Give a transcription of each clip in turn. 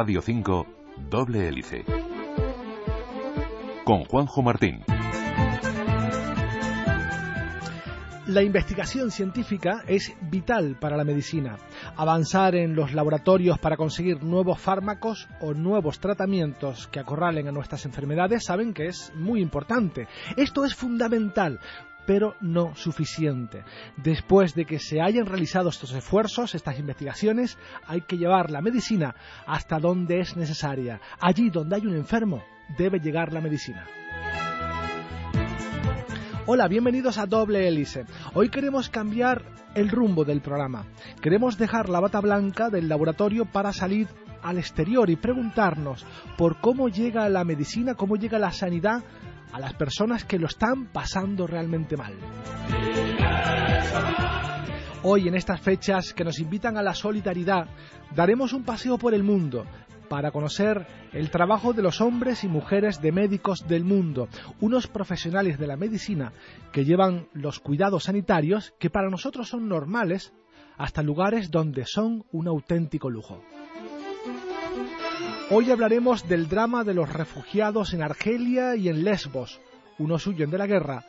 Radio 5, Doble Hélice. Con Juanjo Martín. La investigación científica es vital para la medicina. Avanzar en los laboratorios para conseguir nuevos fármacos o nuevos tratamientos que acorralen a nuestras enfermedades saben que es muy importante. Esto es fundamental pero no suficiente. Después de que se hayan realizado estos esfuerzos, estas investigaciones, hay que llevar la medicina hasta donde es necesaria. Allí donde hay un enfermo, debe llegar la medicina. Hola, bienvenidos a Doble Hélice. Hoy queremos cambiar el rumbo del programa. Queremos dejar la bata blanca del laboratorio para salir al exterior y preguntarnos por cómo llega la medicina, cómo llega la sanidad a las personas que lo están pasando realmente mal. Hoy, en estas fechas que nos invitan a la solidaridad, daremos un paseo por el mundo para conocer el trabajo de los hombres y mujeres de médicos del mundo, unos profesionales de la medicina que llevan los cuidados sanitarios que para nosotros son normales hasta lugares donde son un auténtico lujo. Hoy hablaremos del drama de los refugiados en Argelia y en Lesbos. Unos huyen de la guerra,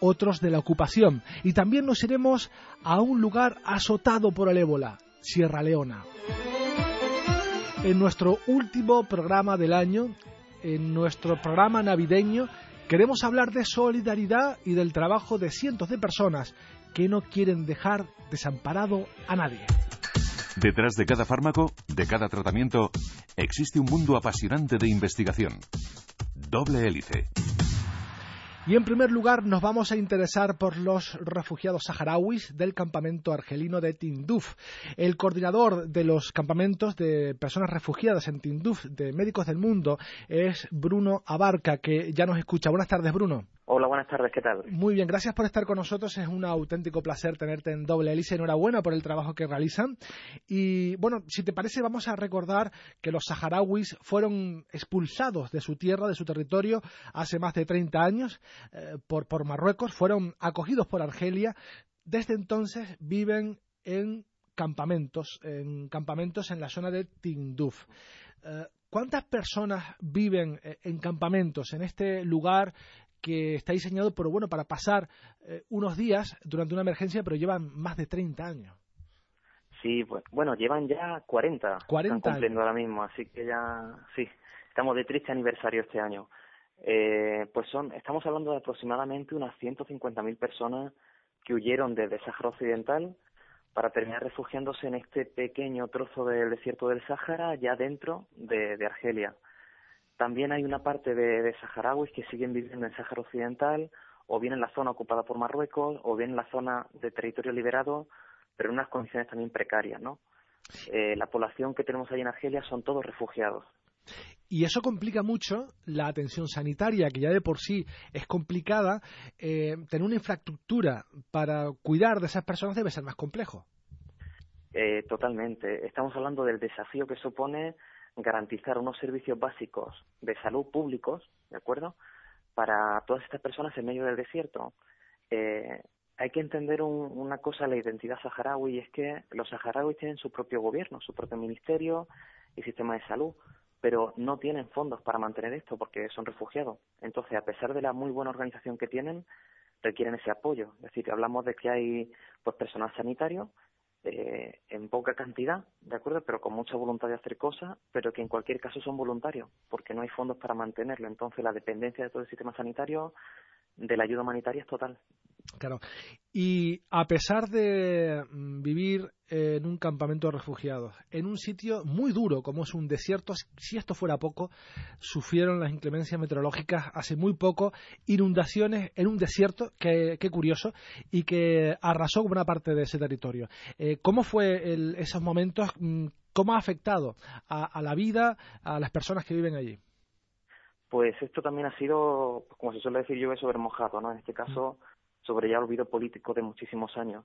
otros de la ocupación. Y también nos iremos a un lugar azotado por el ébola, Sierra Leona. En nuestro último programa del año, en nuestro programa navideño, queremos hablar de solidaridad y del trabajo de cientos de personas que no quieren dejar desamparado a nadie. Detrás de cada fármaco, de cada tratamiento, existe un mundo apasionante de investigación. Doble hélice. Y en primer lugar nos vamos a interesar por los refugiados saharauis del campamento argelino de Tinduf. El coordinador de los campamentos de personas refugiadas en Tinduf de Médicos del Mundo es Bruno Abarca, que ya nos escucha. Buenas tardes, Bruno. Hola, buenas tardes, ¿qué tal? Muy bien, gracias por estar con nosotros. Es un auténtico placer tenerte en Doble Hélice. Enhorabuena por el trabajo que realizan. Y bueno, si te parece, vamos a recordar que los saharauis fueron expulsados de su tierra, de su territorio, hace más de 30 años eh, por, por Marruecos. Fueron acogidos por Argelia. Desde entonces viven en campamentos, en campamentos en la zona de Tinduf. Eh, ¿Cuántas personas viven eh, en campamentos en este lugar que está diseñado por, bueno, para pasar eh, unos días durante una emergencia, pero llevan más de 30 años. Sí, pues, bueno, llevan ya 40. 40 están cumpliendo ahora mismo, así que ya, sí, estamos de triste aniversario este año. Eh, pues son, estamos hablando de aproximadamente unas 150.000 personas que huyeron desde Sáhara Occidental para terminar refugiándose en este pequeño trozo del desierto del Sáhara, ya dentro de, de Argelia. También hay una parte de, de saharauis que siguen viviendo en Sáhara Occidental, o bien en la zona ocupada por Marruecos, o bien en la zona de territorio liberado, pero en unas condiciones también precarias, ¿no? Eh, la población que tenemos ahí en Argelia son todos refugiados. Y eso complica mucho la atención sanitaria, que ya de por sí es complicada. Eh, tener una infraestructura para cuidar de esas personas debe ser más complejo. Eh, totalmente. Estamos hablando del desafío que supone garantizar unos servicios básicos de salud públicos, ¿de acuerdo? Para todas estas personas en medio del desierto. Eh, hay que entender una cosa la identidad saharaui y es que los saharauis tienen su propio gobierno, su propio ministerio y sistema de salud, pero no tienen fondos para mantener esto porque son refugiados. Entonces, a pesar de la muy buena organización que tienen, requieren ese apoyo. Es decir, hablamos de que hay pues personal sanitario eh, en poca cantidad, ¿de acuerdo? Pero con mucha voluntad de hacer cosas, pero que en cualquier caso son voluntarios, porque no hay fondos para mantenerlo. Entonces, la dependencia de todo el sistema sanitario de la ayuda humanitaria es total. Claro. Y a pesar de mm, vivir en un campamento de refugiados, en un sitio muy duro como es un desierto, si esto fuera poco, sufrieron las inclemencias meteorológicas hace muy poco, inundaciones en un desierto, que, curioso, y que arrasó buena parte de ese territorio. Eh, ¿Cómo fue esos momentos? Mm, ¿Cómo ha afectado a, la vida, a las personas que viven allí? Pues esto también ha sido, como se suele decir, yo sobre mojado, ¿no? En este caso, sobre ya olvido político de muchísimos años.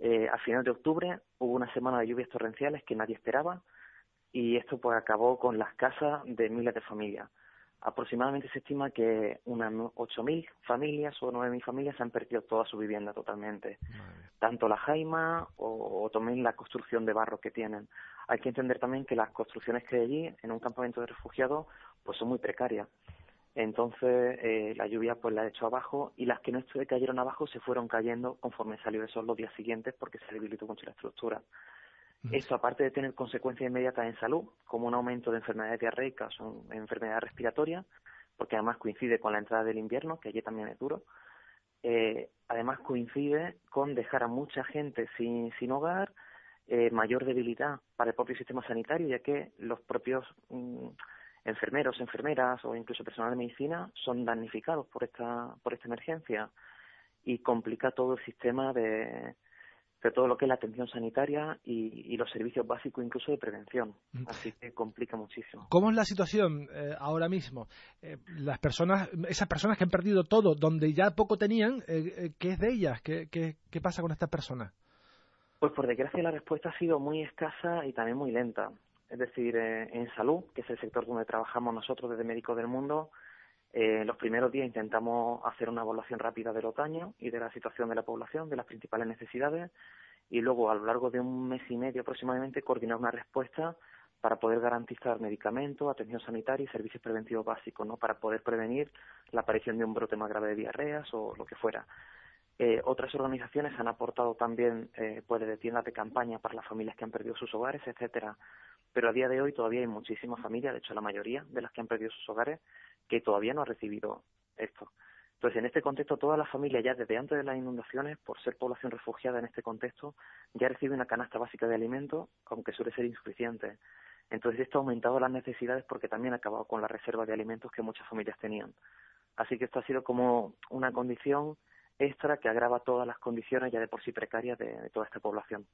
Eh, a final de octubre hubo una semana de lluvias torrenciales que nadie esperaba y esto pues acabó con las casas de miles de familias. Aproximadamente se estima que unas 8.000 familias o 9.000 familias han perdido toda su vivienda totalmente. Tanto la jaima o, o, también la construcción de barro que tienen. Hay que entender también que las construcciones que hay allí, en un campamento de refugiados, pues son muy precarias. Entonces eh, la lluvia pues la ha hecho abajo y las que no cayeron abajo se fueron cayendo conforme salió el sol los días siguientes porque se debilitó mucho la estructura. Mm. Esto, aparte de tener consecuencias inmediatas en salud, como un aumento de enfermedades diarreicas o enfermedades respiratorias, porque además coincide con la entrada del invierno, que allí también es duro, eh, además coincide con dejar a mucha gente sin, sin hogar, eh, mayor debilidad para el propio sistema sanitario, ya que los propios mm, enfermeros, enfermeras o incluso personal de medicina son damnificados por esta, por esta emergencia y complica todo el sistema de, de todo lo que es la atención sanitaria y, los servicios básicos incluso de prevención. Mm. Así que complica muchísimo. ¿Cómo es la situación eh, ahora mismo? Eh, las personas, esas personas que han perdido todo, donde ya poco tenían, eh, ¿qué es de ellas? ¿Qué, qué, qué pasa con estas personas? Pues por desgracia la respuesta ha sido muy escasa y también muy lenta es decir, eh, en salud, que es el sector donde trabajamos nosotros desde Médicos del Mundo, eh, los primeros días intentamos hacer una evaluación rápida del otoño y de la situación de la población, de las principales necesidades, y luego a lo largo de un mes y medio aproximadamente coordinar una respuesta para poder garantizar medicamentos, atención sanitaria y servicios preventivos básicos, ¿no? Para poder prevenir la aparición de un brote más grave de diarreas o lo que fuera. Eh, otras organizaciones han aportado también eh, pues de tiendas de campaña para las familias que han perdido sus hogares, etcétera. Pero a día de hoy todavía hay muchísimas familias, de hecho la mayoría de las que han perdido sus hogares, que todavía no han recibido esto. Entonces, en este contexto, todas las familias ya desde antes de las inundaciones, por ser población refugiada en este contexto, ya reciben una canasta básica de alimentos, aunque suele ser insuficiente. Entonces, esto ha aumentado las necesidades porque también ha acabado con la reserva de alimentos que muchas familias tenían. Así que esto ha sido como una condición extra que agrava todas las condiciones ya de por sí precarias de, toda esta población.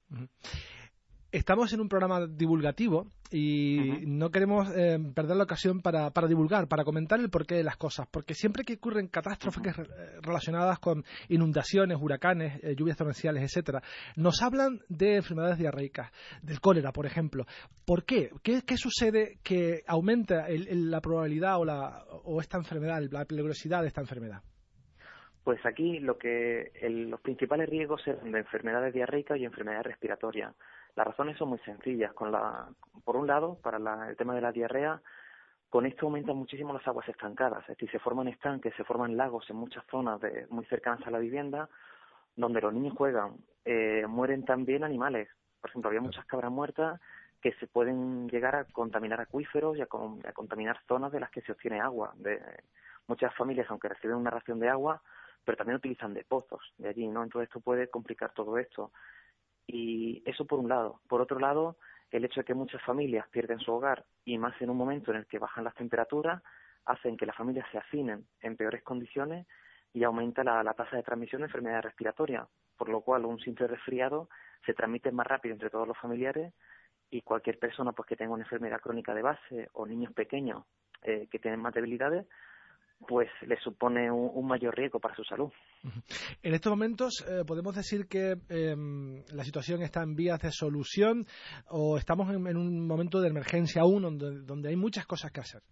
Estamos en un programa divulgativo y no queremos eh, perder la ocasión para, para, divulgar, para comentar el porqué de las cosas, porque siempre que ocurren catástrofes relacionadas con inundaciones, huracanes, eh, lluvias torrenciales, etcétera, nos hablan de enfermedades diarreicas, del cólera, por ejemplo. ¿Por qué? ¿Qué, sucede que aumenta la probabilidad o, la, o esta enfermedad, la peligrosidad de esta enfermedad? Pues aquí lo que los principales riesgos son de enfermedades diarreicas y enfermedades respiratorias. Las razones son muy sencillas. Con la, por un lado, para el tema de la diarrea, con esto aumentan muchísimo las aguas estancadas, es decir, se forman estanques, se forman lagos en muchas zonas de, muy cercanas a la vivienda, donde los niños juegan. Eh, mueren también animales. Por ejemplo, había muchas cabras muertas que se pueden llegar a contaminar acuíferos y a, a contaminar zonas de las que se obtiene agua. De, muchas familias, aunque reciben una ración de agua, pero también utilizan de pozos de allí, ¿no? Entonces esto puede complicar todo esto. Y eso por un lado. Por otro lado, el hecho de que muchas familias pierden su hogar y más en un momento en el que bajan las temperaturas, hacen que las familias se afinen en peores condiciones y aumenta la, tasa de transmisión de enfermedades respiratorias, por lo cual un simple resfriado se transmite más rápido entre todos los familiares y cualquier persona pues que tenga una enfermedad crónica de base o niños pequeños eh, que tienen más debilidades pues le supone un, mayor riesgo para su salud. En estos momentos eh, podemos decir que em, la situación está en vías de solución o estamos en, un momento de emergencia aún donde, hay muchas cosas que hacer.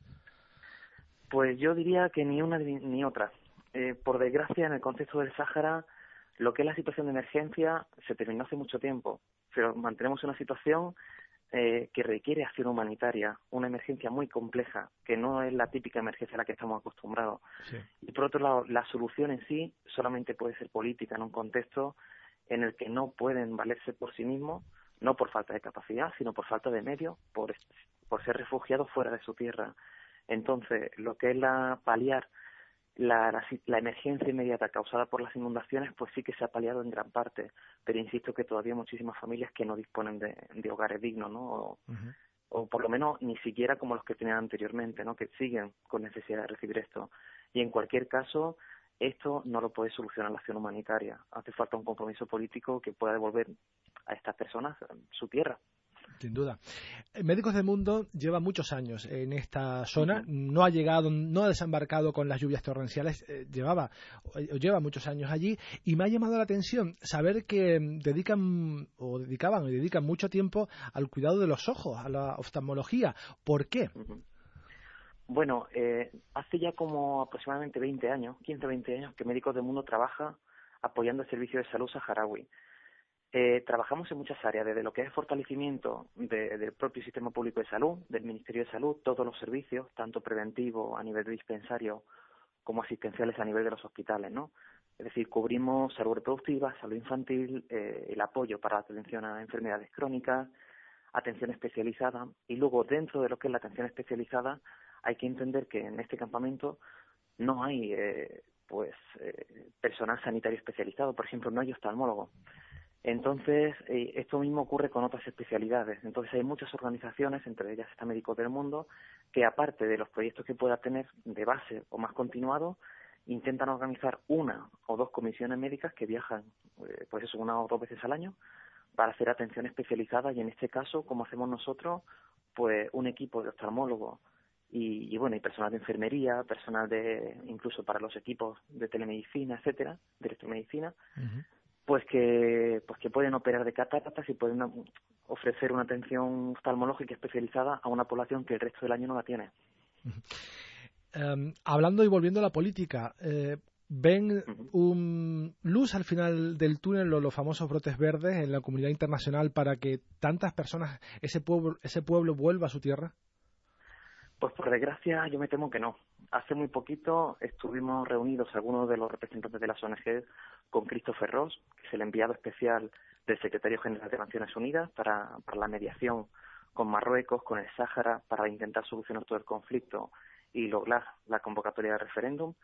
Pues yo diría que ni una ni otra. Eh, por desgracia, en el contexto del Sáhara, lo que es la situación de emergencia se terminó hace mucho tiempo, pero mantenemos una situación eh, que requiere acción humanitaria, una emergencia muy compleja, que no es la típica emergencia a la que estamos acostumbrados. Y por otro lado, la solución en sí solamente puede ser política en un contexto en el que no pueden valerse por sí mismos, no por falta de capacidad, sino por falta de medios, por, por ser refugiados fuera de su tierra. Entonces, lo que es la paliar la, la, emergencia inmediata causada por las inundaciones pues sí que se ha paliado en gran parte, pero insisto que todavía hay muchísimas familias que no disponen de, hogares dignos, ¿no? O, o, por lo menos ni siquiera como los que tenían anteriormente, ¿no? Que siguen con necesidad de recibir esto. Y en cualquier caso, esto no lo puede solucionar la acción humanitaria. Hace falta un compromiso político que pueda devolver a estas personas su tierra. Sin duda. Eh, Médicos del Mundo lleva muchos años en esta zona, no ha llegado, no ha desembarcado con las lluvias torrenciales, eh, llevaba lleva muchos años allí y me ha llamado la atención saber que mm, dedican o dedicaban y dedican mucho tiempo al cuidado de los ojos, a la oftalmología. ¿Por qué? Bueno, eh, hace ya como aproximadamente 20 años, 15 o 20 años, que Médicos del Mundo trabaja apoyando el servicio de salud saharaui. Eh, trabajamos en muchas áreas, desde lo que es fortalecimiento del propio sistema público de salud, del Ministerio de Salud, todos los servicios, tanto preventivo a nivel de dispensario como asistenciales a nivel de los hospitales, ¿no? Es decir, cubrimos salud reproductiva, salud infantil, eh, el apoyo para la atención a enfermedades crónicas, atención especializada y luego dentro de lo que es la atención especializada hay que entender que en este campamento no hay eh, pues eh, personal sanitario especializado, por ejemplo, no hay oftalmólogo. Entonces, eh, esto mismo ocurre con otras especialidades. Entonces, hay muchas organizaciones, entre ellas está Médicos del Mundo, que aparte de los proyectos que pueda tener de base o más continuado, intentan organizar una o dos comisiones médicas que viajan, eh, pues eso, una o dos veces al año para hacer atención especializada y en este caso, como hacemos nosotros, pues un equipo de oftalmólogos y, bueno, y personal de enfermería, personal de incluso para los equipos de telemedicina, etcétera, de electromedicina, pues que pues que pueden operar de cataratas y pueden ofrecer una atención oftalmológica especializada a una población que el resto del año no la tiene. Em, hablando y volviendo a la política, eh, ¿ven un luz al final del túnel los, famosos brotes verdes en la comunidad internacional para que tantas personas, ese pueblo, ese pueblo vuelva a su tierra? Pues por desgracia yo me temo que no. Hace muy poquito estuvimos reunidos algunos de los representantes de las ONG con Christopher Ross, que es el enviado especial del Secretario General de Naciones Unidas para, la mediación con Marruecos, con el Sáhara, para intentar solucionar todo el conflicto y lograr la convocatoria de referéndum.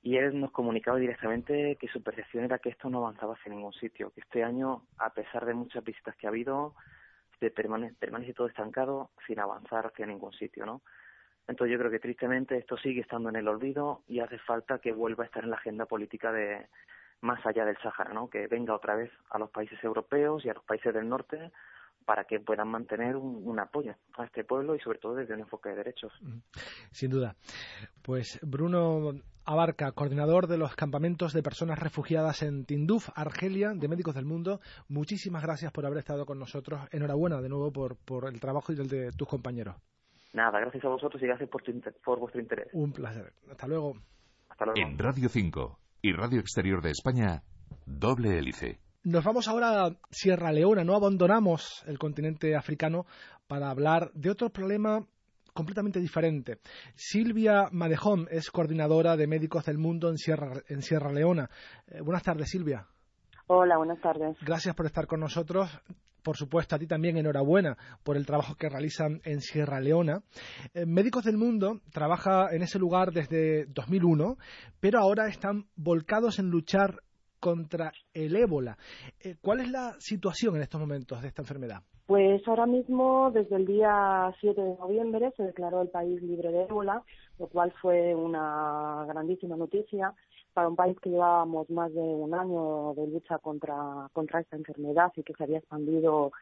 Y él nos comunicaba directamente que su percepción era que esto no avanzaba hacia ningún sitio, que este año, a pesar de muchas visitas que ha habido, permanece, permanece todo estancado sin avanzar hacia ningún sitio, ¿no? Entonces yo creo que tristemente esto sigue estando en el olvido y hace falta que vuelva a estar en la agenda política de más allá del Sáhara, ¿no? Que venga otra vez a los países europeos y a los países del norte para que puedan mantener un, apoyo a este pueblo y sobre todo desde un enfoque de derechos. Sin duda. Pues Bruno Abarca, coordinador de los campamentos de personas refugiadas en Tinduf, Argelia, de Médicos del Mundo, muchísimas gracias por haber estado con nosotros. Enhorabuena de nuevo por, por el trabajo y el de tus compañeros. Nada, gracias a vosotros y gracias por, por vuestro interés. Un placer. Hasta luego. Hasta luego. En Radio 5 y Radio Exterior de España, doble hélice. Nos vamos ahora a Sierra Leona, no abandonamos el continente africano para hablar de otro problema completamente diferente. Silvia Madejón es coordinadora de Médicos del Mundo en Sierra, en Sierra Leona. Eh, buenas tardes, Silvia. Hola, buenas tardes. Gracias por estar con nosotros. Por supuesto, a ti también enhorabuena por el trabajo que realizan en Sierra Leona. Eh, Médicos del Mundo trabaja en ese lugar desde 2001, pero ahora están volcados en luchar contra el ébola. Eh, ¿Cuál es la situación en estos momentos de esta enfermedad? Pues ahora mismo, desde el día 7 de noviembre, se declaró el país libre de ébola, lo cual fue una grandísima noticia para un país que llevábamos más de un año de lucha contra, contra esta enfermedad y que se había expandido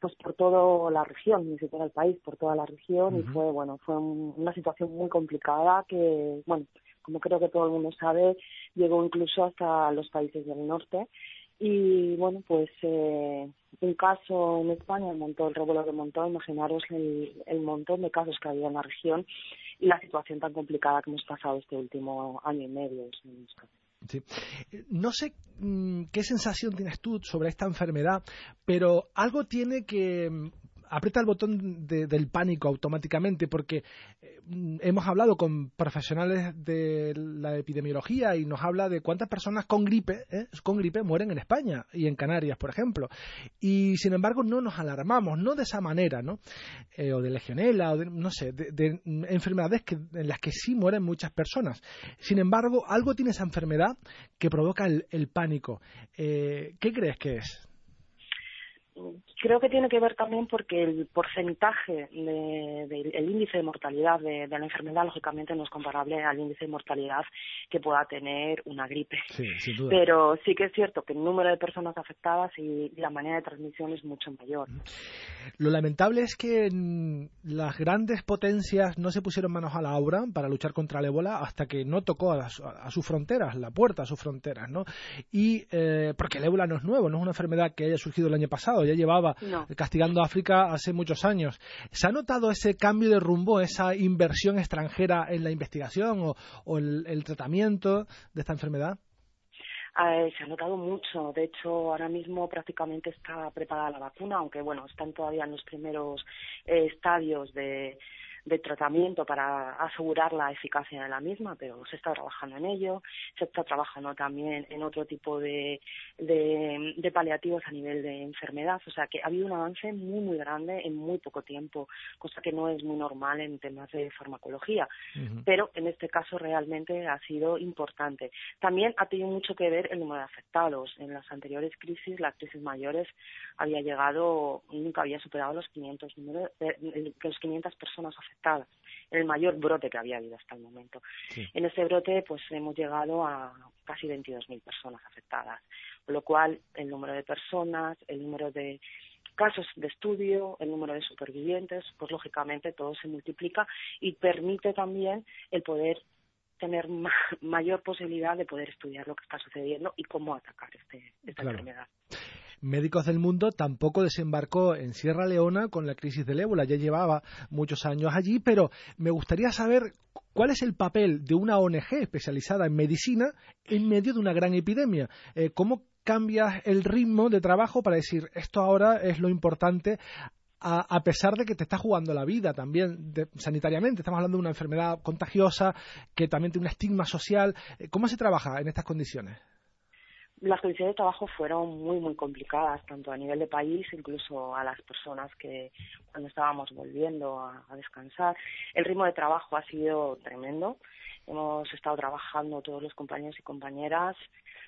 pues por toda la región, ni siquiera el país, por toda la región y fue bueno, fue una situación muy complicada que bueno, como creo que todo el mundo sabe, llegó incluso hasta los países del norte. Y bueno, pues eh, un caso en España, el montón, el revuelo que montó, imaginaros el, el montón de casos que había en la región y la situación tan complicada que hemos pasado este último año y medio. Sí. No sé mm, qué sensación tienes tú sobre esta enfermedad, pero algo tiene que aprieta el botón del pánico automáticamente porque eh, hemos hablado con profesionales de la epidemiología y nos habla de cuántas personas con gripe, ¿eh? con gripe mueren en España y en Canarias, por ejemplo. Y sin embargo no nos alarmamos, no de esa manera, ¿no? Eh, o de legionela, o de, no sé, de, enfermedades que, en las que sí mueren muchas personas. Sin embargo, algo tiene esa enfermedad que provoca el, pánico. ¿Qué crees que es? Creo que tiene que ver también porque el porcentaje del el índice de mortalidad de, la enfermedad lógicamente no es comparable al índice de mortalidad que pueda tener una gripe. Pero sí que es cierto que el número de personas afectadas y la manera de transmisión es mucho mayor. Lo lamentable es que las grandes potencias no se pusieron manos a la obra para luchar contra el ébola hasta que no tocó a, sus fronteras, la puerta a sus fronteras, ¿no? Y eh, porque el ébola no es nuevo, no es una enfermedad que haya surgido el año pasado, ya llevaba castigando a África hace muchos años. ¿Se ha notado ese cambio de rumbo, esa inversión extranjera en la investigación o, el, tratamiento de esta enfermedad? Eh, se ha notado mucho. De hecho, ahora mismo prácticamente está preparada la vacuna, aunque bueno, están todavía en los primeros eh, estadios de, de tratamiento para asegurar la eficacia de la misma, pero se está trabajando en ello. Se está trabajando también en otro tipo de, de, paliativos a nivel de enfermedad. O sea que ha habido un avance muy, muy grande en muy poco tiempo, cosa que no es muy normal en temas de farmacología. Pero en este caso realmente ha sido importante. También ha tenido mucho que ver el número de afectados. En las anteriores crisis, las crisis mayores, había llegado, nunca había superado los 500, número, eh, los 500 personas afectadas el mayor brote que había habido hasta el momento. En ese brote, pues hemos llegado a casi 22.000 personas afectadas, con lo cual el número de personas, el número de casos de estudio, el número de supervivientes, pues lógicamente todo se multiplica y permite también el poder tener mayor posibilidad de poder estudiar lo que está sucediendo y cómo atacar este, esta enfermedad. Médicos del Mundo tampoco desembarcó en Sierra Leona con la crisis del ébola, ya llevaba muchos años allí, pero me gustaría saber cuál es el papel de una ONG especializada en medicina en medio de una gran epidemia. Eh, ¿Cómo cambias el ritmo de trabajo para decir esto ahora es lo importante a, pesar de que te está jugando la vida también sanitariamente. Estamos hablando de una enfermedad contagiosa que también tiene un estigma social. Eh, ¿Cómo se trabaja en estas condiciones? Las condiciones de trabajo fueron muy, muy complicadas, tanto a nivel de país, incluso a las personas que cuando estábamos volviendo a, descansar. El ritmo de trabajo ha sido tremendo. Hemos estado trabajando todos los compañeros y compañeras,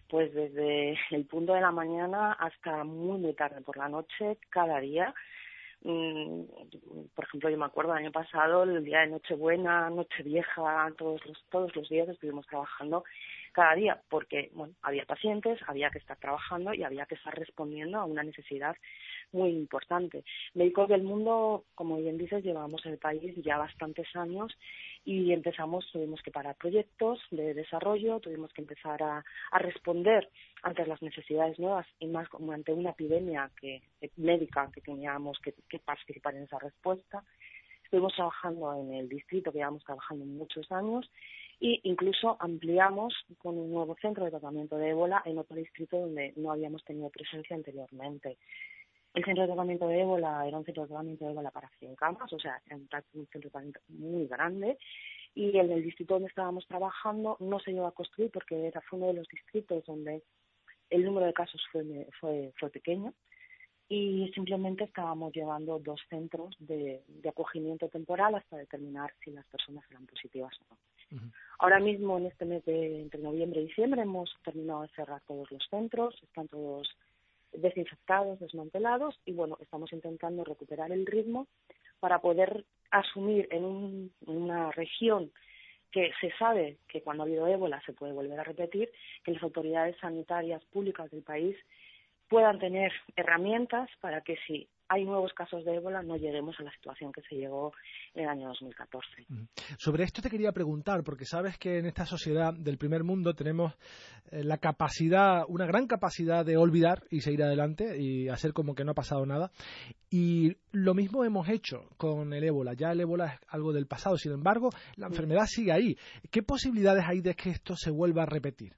pues desde el punto de la mañana hasta muy, muy tarde por la noche, cada día. Mm, por ejemplo, yo me acuerdo el año pasado, el día de Nochebuena, Nochevieja, todos los, todos los días estuvimos trabajando cada día, porque bueno, había pacientes, había que estar trabajando y había que estar respondiendo a una necesidad muy importante. Médicos del mundo, como bien dices, llevamos el país ya bastantes años y empezamos, tuvimos que parar proyectos de desarrollo, tuvimos que empezar a, a responder ante las necesidades nuevas y más como ante una epidemia que, médica que teníamos que, que participar en esa respuesta. Estuvimos trabajando en el distrito que llevamos trabajando muchos años y incluso ampliamos con un nuevo centro de tratamiento de ébola en otro distrito donde no habíamos tenido presencia anteriormente. El centro de tratamiento de ébola era un centro de tratamiento de ébola para 100 camas, o sea, era un centro de tratamiento muy grande y en el distrito donde estábamos trabajando no se llegó a construir porque era uno de los distritos donde el número de casos fue, fue, fue pequeño y simplemente estábamos llevando dos centros de, de acogimiento temporal hasta determinar si las personas eran positivas o no. Ahora mismo, en este mes de entre noviembre y diciembre, hemos terminado de cerrar todos los centros, están todos desinfectados, desmantelados y bueno, estamos intentando recuperar el ritmo para poder asumir en, una región que se sabe que cuando ha habido ébola se puede volver a repetir, que las autoridades sanitarias públicas del país puedan tener herramientas para que si hay nuevos casos de ébola, no lleguemos a la situación que se llegó en el año 2014. Sobre esto te quería preguntar, porque sabes que en esta sociedad del primer mundo tenemos eh, la capacidad, una gran capacidad de olvidar y seguir adelante y hacer como que no ha pasado nada. Y lo mismo hemos hecho con el ébola. Ya el ébola es algo del pasado, sin embargo, la enfermedad sigue ahí. ¿Qué posibilidades hay de que esto se vuelva a repetir?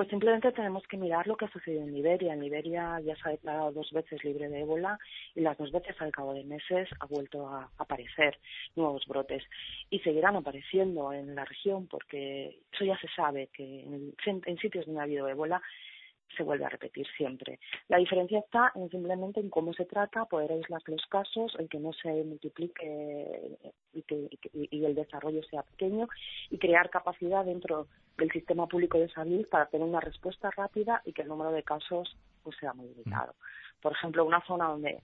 Pues simplemente tenemos que mirar lo que ha sucedido en Liberia. En Liberia ya se ha declarado dos veces libre de ébola y las dos veces al cabo de meses ha vuelto a aparecer nuevos brotes. Y seguirán apareciendo en la región porque eso ya se sabe que en, en sitios donde ha habido ébola se vuelve a repetir siempre. La diferencia está en simplemente en cómo se trata, poder aislar los casos, en que no se multiplique y, que, y, el desarrollo sea pequeño y crear capacidad dentro del sistema público de salud para tener una respuesta rápida y que el número de casos pues sea muy limitado. Por ejemplo, una zona donde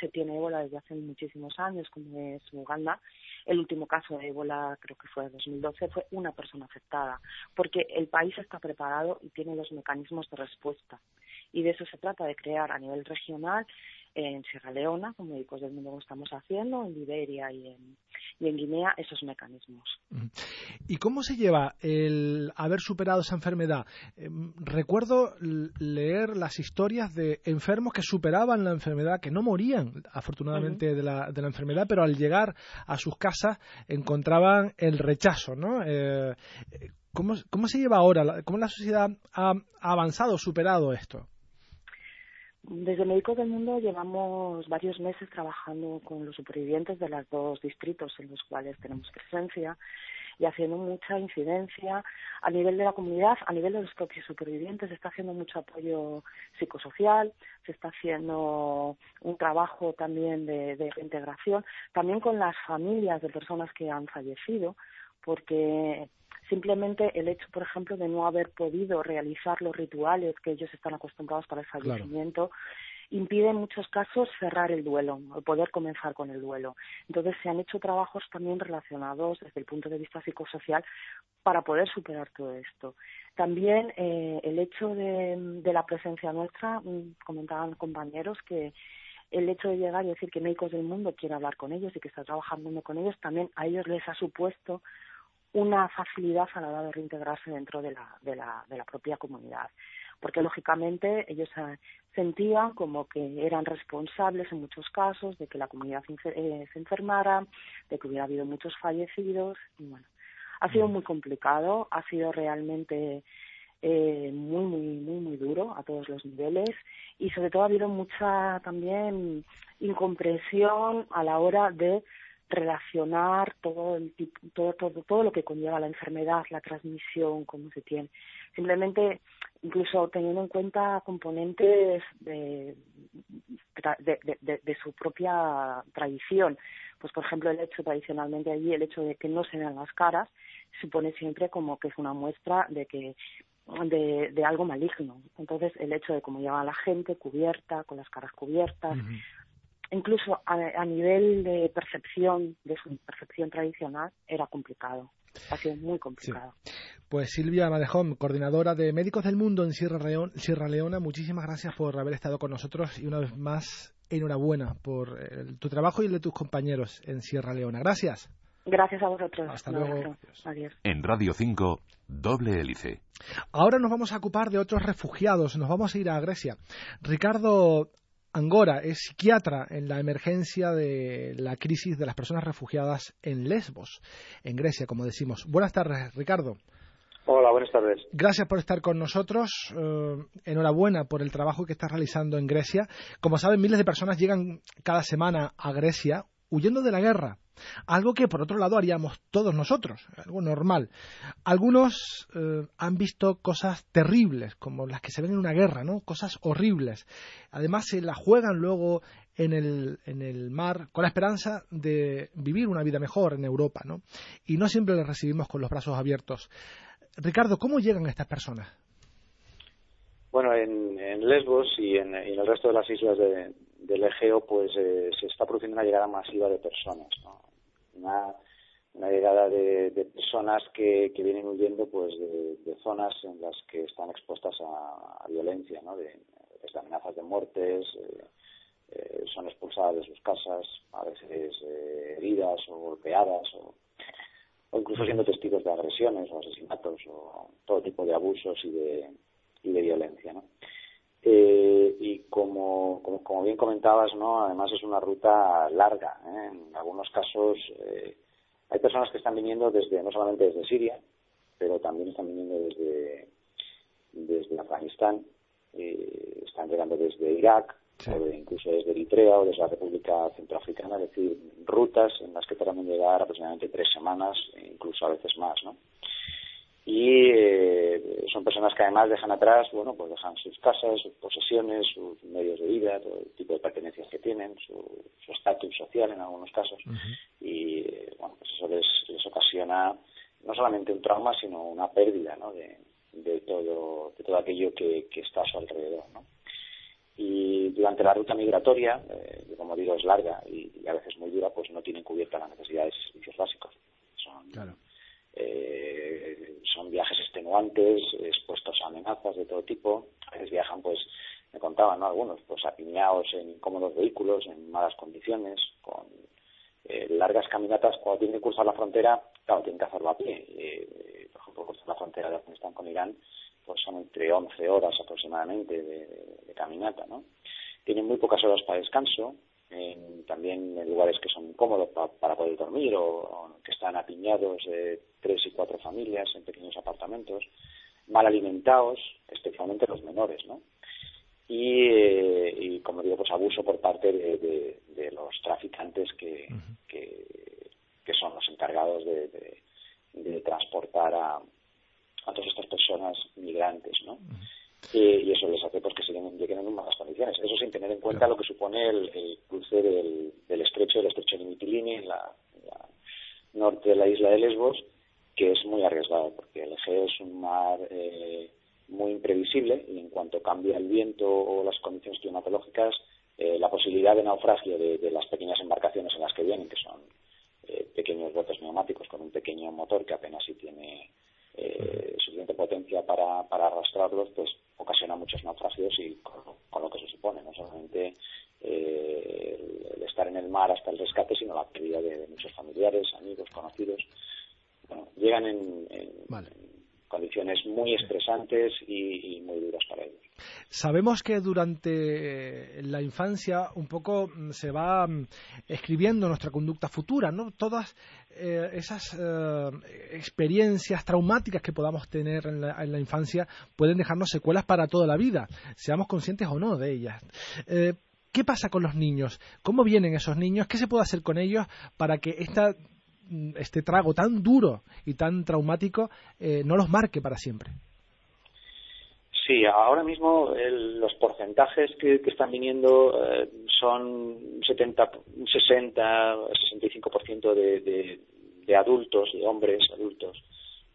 se tiene ébola desde hace muchísimos años, como es Uganda, el último caso de ébola, creo que fue en 2012, fue una persona afectada, porque el país está preparado y tiene los mecanismos de respuesta. Y de eso se trata, de crear a nivel regional en Sierra Leona, como Médicos del Mundo lo estamos haciendo, en Liberia y en, y en Guinea, esos mecanismos. ¿Y cómo se lleva el haber superado esa enfermedad? Em, recuerdo leer las historias de enfermos que superaban la enfermedad, que no morían, afortunadamente, de, la, de la enfermedad, pero al llegar a sus casas encontraban el rechazo, ¿no? Eh, ¿cómo, ¿Cómo se lleva ahora? ¿Cómo la sociedad ha avanzado, superado esto? Desde Médicos del Mundo llevamos varios meses trabajando con los supervivientes de los dos distritos en los cuales tenemos presencia y haciendo mucha incidencia a nivel de la comunidad, a nivel de los propios supervivientes. Se está haciendo mucho apoyo psicosocial, se está haciendo un trabajo también de, de reintegración, también con las familias de personas que han fallecido, porque Simplemente el hecho, por ejemplo, de no haber podido realizar los rituales que ellos están acostumbrados para el fallecimiento, impide en muchos casos cerrar el duelo, o poder comenzar con el duelo. Entonces se han hecho trabajos también relacionados desde el punto de vista psicosocial para poder superar todo esto. También eh, el hecho de, de, la presencia nuestra, mm, comentaban compañeros que el hecho de llegar y decir que Médicos del Mundo quiere hablar con ellos y que está trabajando con ellos, también a ellos les ha supuesto una facilidad a la hora de reintegrarse dentro de la, de la, de la propia comunidad. Porque lógicamente ellos sentían como que eran responsables en muchos casos de que la comunidad eh, se enfermara, de que hubiera habido muchos fallecidos. Y bueno, ha sido muy complicado, ha sido realmente eh, muy, muy, muy, muy duro a todos los niveles y sobre todo ha habido mucha también incomprensión a la hora de relacionar todo, el, todo, todo, todo lo que conlleva la enfermedad, la transmisión, cómo se tiene. Simplemente, incluso teniendo en cuenta componentes de, de, de, de, su propia tradición. Pues, por ejemplo, el hecho tradicionalmente allí, el hecho de que no se vean las caras, supone siempre como que es una muestra de que de, de algo maligno. Entonces, el hecho de cómo lleva la gente cubierta, con las caras cubiertas, incluso a, nivel de percepción, de su percepción tradicional, era complicado. Ha sido muy complicado. Pues Silvia Madejón, coordinadora de Médicos del Mundo en Sierra, Sierra Leona, muchísimas gracias por haber estado con nosotros y una vez más enhorabuena por eh, tu trabajo y el de tus compañeros en Sierra Leona. Gracias. Gracias a vosotros. Hasta luego. Adiós. En Radio 5, doble hélice. Ahora nos vamos a ocupar de otros refugiados. Nos vamos a ir a Grecia. Ricardo Angora es psiquiatra en la emergencia de la crisis de las personas refugiadas en Lesbos, en Grecia, como decimos. Buenas tardes, Ricardo. Hola, buenas tardes. Gracias por estar con nosotros. Eh, enhorabuena por el trabajo que estás realizando en Grecia. Como saben, miles de personas llegan cada semana a Grecia huyendo de la guerra. Algo que, por otro lado, haríamos todos nosotros, algo normal. Algunos eh, han visto cosas terribles, como las que se ven en una guerra, ¿no? Cosas horribles. Además, se la juegan luego en el, en el mar con la esperanza de vivir una vida mejor en Europa, ¿no? Y no siempre les recibimos con los brazos abiertos. Ricardo, ¿cómo llegan estas personas? Bueno, en, Lesbos y en, el resto de las islas del Egeo, pues eh, se está produciendo una llegada masiva de personas, ¿no? una, llegada de, personas que, vienen huyendo pues de, zonas en las que están expuestas a, violencia, ¿no? de, amenazas de muertes, eh, eh, son expulsadas de sus casas, a veces heridas o golpeadas o, o incluso siendo testigos de agresiones o asesinatos o todo tipo de abusos y de y de violencia. ¿no? Eh, y como, como, bien comentabas, ¿no? además es una ruta larga. ¿eh? En algunos casos eh, hay personas que están viniendo desde no solamente desde Siria, pero también están viniendo desde, desde Afganistán, eh, están llegando desde Irak, o incluso desde Eritrea o desde la República Centroafricana, es decir, rutas en las que tardan llegar aproximadamente tres semanas, e incluso a veces más, ¿no? Y eh, son personas que además dejan atrás, bueno, pues dejan sus casas, sus posesiones, sus medios de vida, todo el tipo de pertenencias que tienen, su estatus social en algunos casos, y eh, bueno, pues eso les, les, ocasiona no solamente un trauma, sino una pérdida, ¿no? De, de todo, de todo aquello que, que está a su alrededor, ¿no? Y durante la ruta migratoria, eh, como digo, es larga y, a veces muy dura, pues no tienen cubierta las necesidades y servicios básicos. Son, claro. Extenuantes, expuestos a amenazas de todo tipo. A veces viajan, pues, me contaban, ¿no? Algunos, pues, apiñados en incómodos vehículos, en malas condiciones, con eh, largas caminatas. Cuando tienen que cruzar la frontera, claro, tienen que hacerlo a pie. Eh, por ejemplo, cruzar la frontera de Afganistán con Irán, pues son entre 11 horas aproximadamente de, caminata, ¿no? Tienen muy pocas horas para descanso, también en lugares que son cómodos para poder dormir o, que están apiñados de tres y cuatro familias en pequeños apartamentos, mal alimentados, especialmente los menores, ¿no? Y, eh, como digo, pues abuso por parte de, los traficantes que, que, son los encargados de, transportar a, a todas estas personas migrantes, ¿no? Y eso les hace pues, que lleguen en malas condiciones. Eso sin tener en cuenta lo que supone el, cruce del, estrecho, del estrecho de Mitilini en la, norte de la isla de Lesbos, que es muy arriesgado, porque el Egeo es un mar eh, muy imprevisible y en cuanto cambia el viento o las condiciones climatológicas, eh, la posibilidad de naufragio de, las pequeñas embarcaciones en las que vienen, que son eh, pequeños botes neumáticos con un pequeño motor que apenas si tiene suficiente potencia para, para arrastrarlos, pues ocasiona muchos naufragios y con, lo que se supone, no solamente eh, el estar en el mar hasta el rescate, sino la pérdida de, muchos familiares, amigos, conocidos. Bueno, llegan en, condiciones muy estresantes y, muy duras para ellos. Sabemos que durante la infancia un poco mm, se va mm, escribiendo nuestra conducta futura, ¿no? Todas eh, esas eh, experiencias traumáticas que podamos tener en la, infancia pueden dejarnos secuelas para toda la vida, seamos conscientes o no de ellas. Eh, ¿Qué pasa con los niños? ¿Cómo vienen esos niños? ¿Qué se puede hacer con ellos para que esta, mm, este trago tan duro y tan traumático no los marque para siempre? Sí, ahora mismo los porcentajes que, están viniendo eh, son 70, 60, 65% de, de, de adultos, de hombres adultos,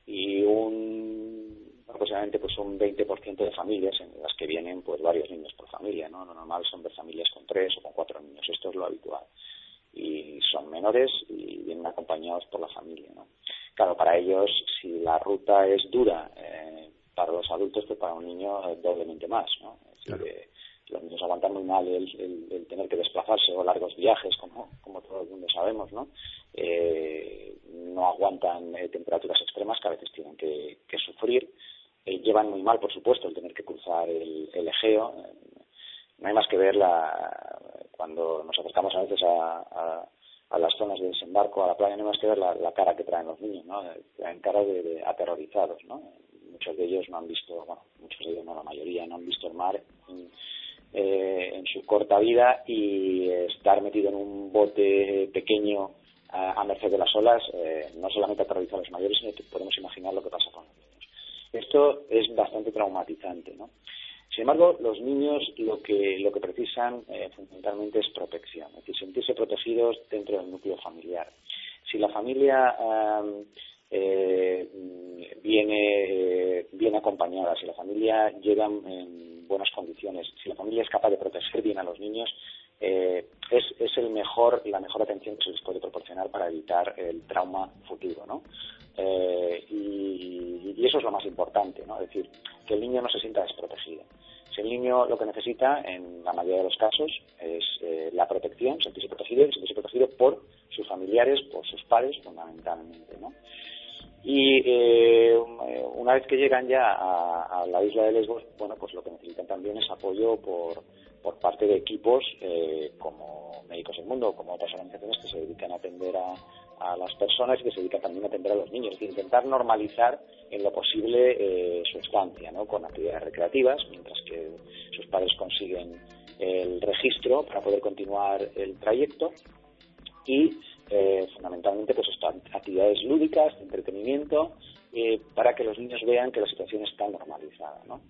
y un aproximadamente pues un 20% de familias en las que vienen pues varios niños por familia, ¿no? Lo normal son de familias con tres o con cuatro niños, esto es lo habitual. Y son menores y vienen acompañados por la familia, ¿no? Claro, para ellos, si la ruta es dura, para los adultos que para un niño doblemente más, ¿no? los niños aguantan muy mal el, tener que desplazarse o largos viajes, como, como todo el mundo sabemos, ¿no? Eh, no aguantan eh, temperaturas extremas que a veces tienen que, sufrir. Eh, llevan muy mal, por supuesto, el tener que cruzar el, Egeo. no hay más que ver la, cuando nos acercamos a veces a, a, las zonas de desembarco, a la playa, no hay más que ver la, cara que traen los niños, ¿no? Traen cara de, de aterrorizados, ¿no? Muchos de ellos no han visto, bueno, muchos de ellos no, la mayoría no han visto el mar en, eh, su corta vida y estar metido en un bote pequeño a, merced de las olas eh, no solamente aterroriza a los mayores, sino que podemos imaginar lo que pasa con los niños. Esto es bastante traumatizante, ¿no? Sin embargo, los niños lo que, lo que precisan eh, fundamentalmente es protección, es decir, sentirse protegidos dentro del núcleo familiar. Si la familia eh, viene bien acompañada, si la familia llega en buenas condiciones, si la familia es capaz de proteger bien a los niños, eh, es, es el mejor, la mejor atención que se les puede proporcionar para evitar el trauma futuro, ¿no? Eh, y, eso es lo más importante, ¿no? Es decir, que el niño no se sienta desprotegido. Si el niño lo que necesita, en la mayoría de los casos, es eh, la protección, sentirse protegido y sentirse protegido por sus familiares, por sus padres, fundamentalmente, ¿no? Y eh, una vez que llegan ya a, la isla de Lesbos, bueno, pues lo que necesitan también es apoyo por, por parte de equipos como Médicos del Mundo, como otras organizaciones que se dedican a atender a, a las personas y que se dedican también a atender a los niños, es decir, intentar normalizar en lo posible su estancia, ¿no? con actividades recreativas, mientras que sus padres consiguen el registro para poder continuar el trayecto y eh, fundamentalmente pues actividades lúdicas, de entretenimiento, eh, para que los niños vean que la situación está normalizada. ¿no?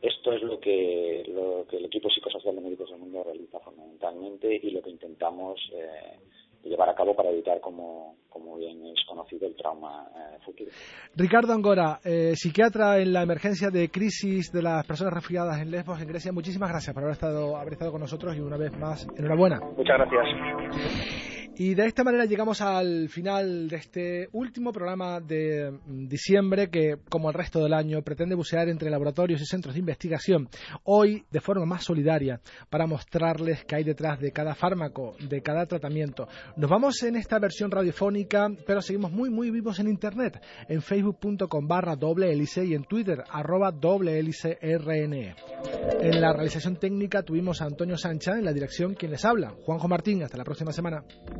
Esto es lo que, lo que el equipo psicosocial de Médicos del Mundo realiza fundamentalmente y lo que intentamos eh, llevar a cabo para evitar, como, como bien es conocido, el trauma eh, futuro. Ricardo Angora, eh, psiquiatra en la emergencia de crisis de las personas refugiadas en Lesbos, en Grecia, muchísimas gracias por haber estado, haber estado con nosotros y una vez más, enhorabuena. Muchas gracias. Y de esta manera llegamos al final de este último programa de mm, diciembre que, como el resto del año, pretende bucear entre laboratorios y centros de investigación, hoy de forma más solidaria, para mostrarles qué hay detrás de cada fármaco, de cada tratamiento. Nos vamos en esta versión radiofónica, pero seguimos muy, muy vivos en Internet, en facebook.com barra doble hélice y en Twitter arroba doble hélice RNE. En la realización técnica tuvimos a Antonio Sancha, en la dirección quien les habla, Juanjo Martín. Hasta la próxima semana.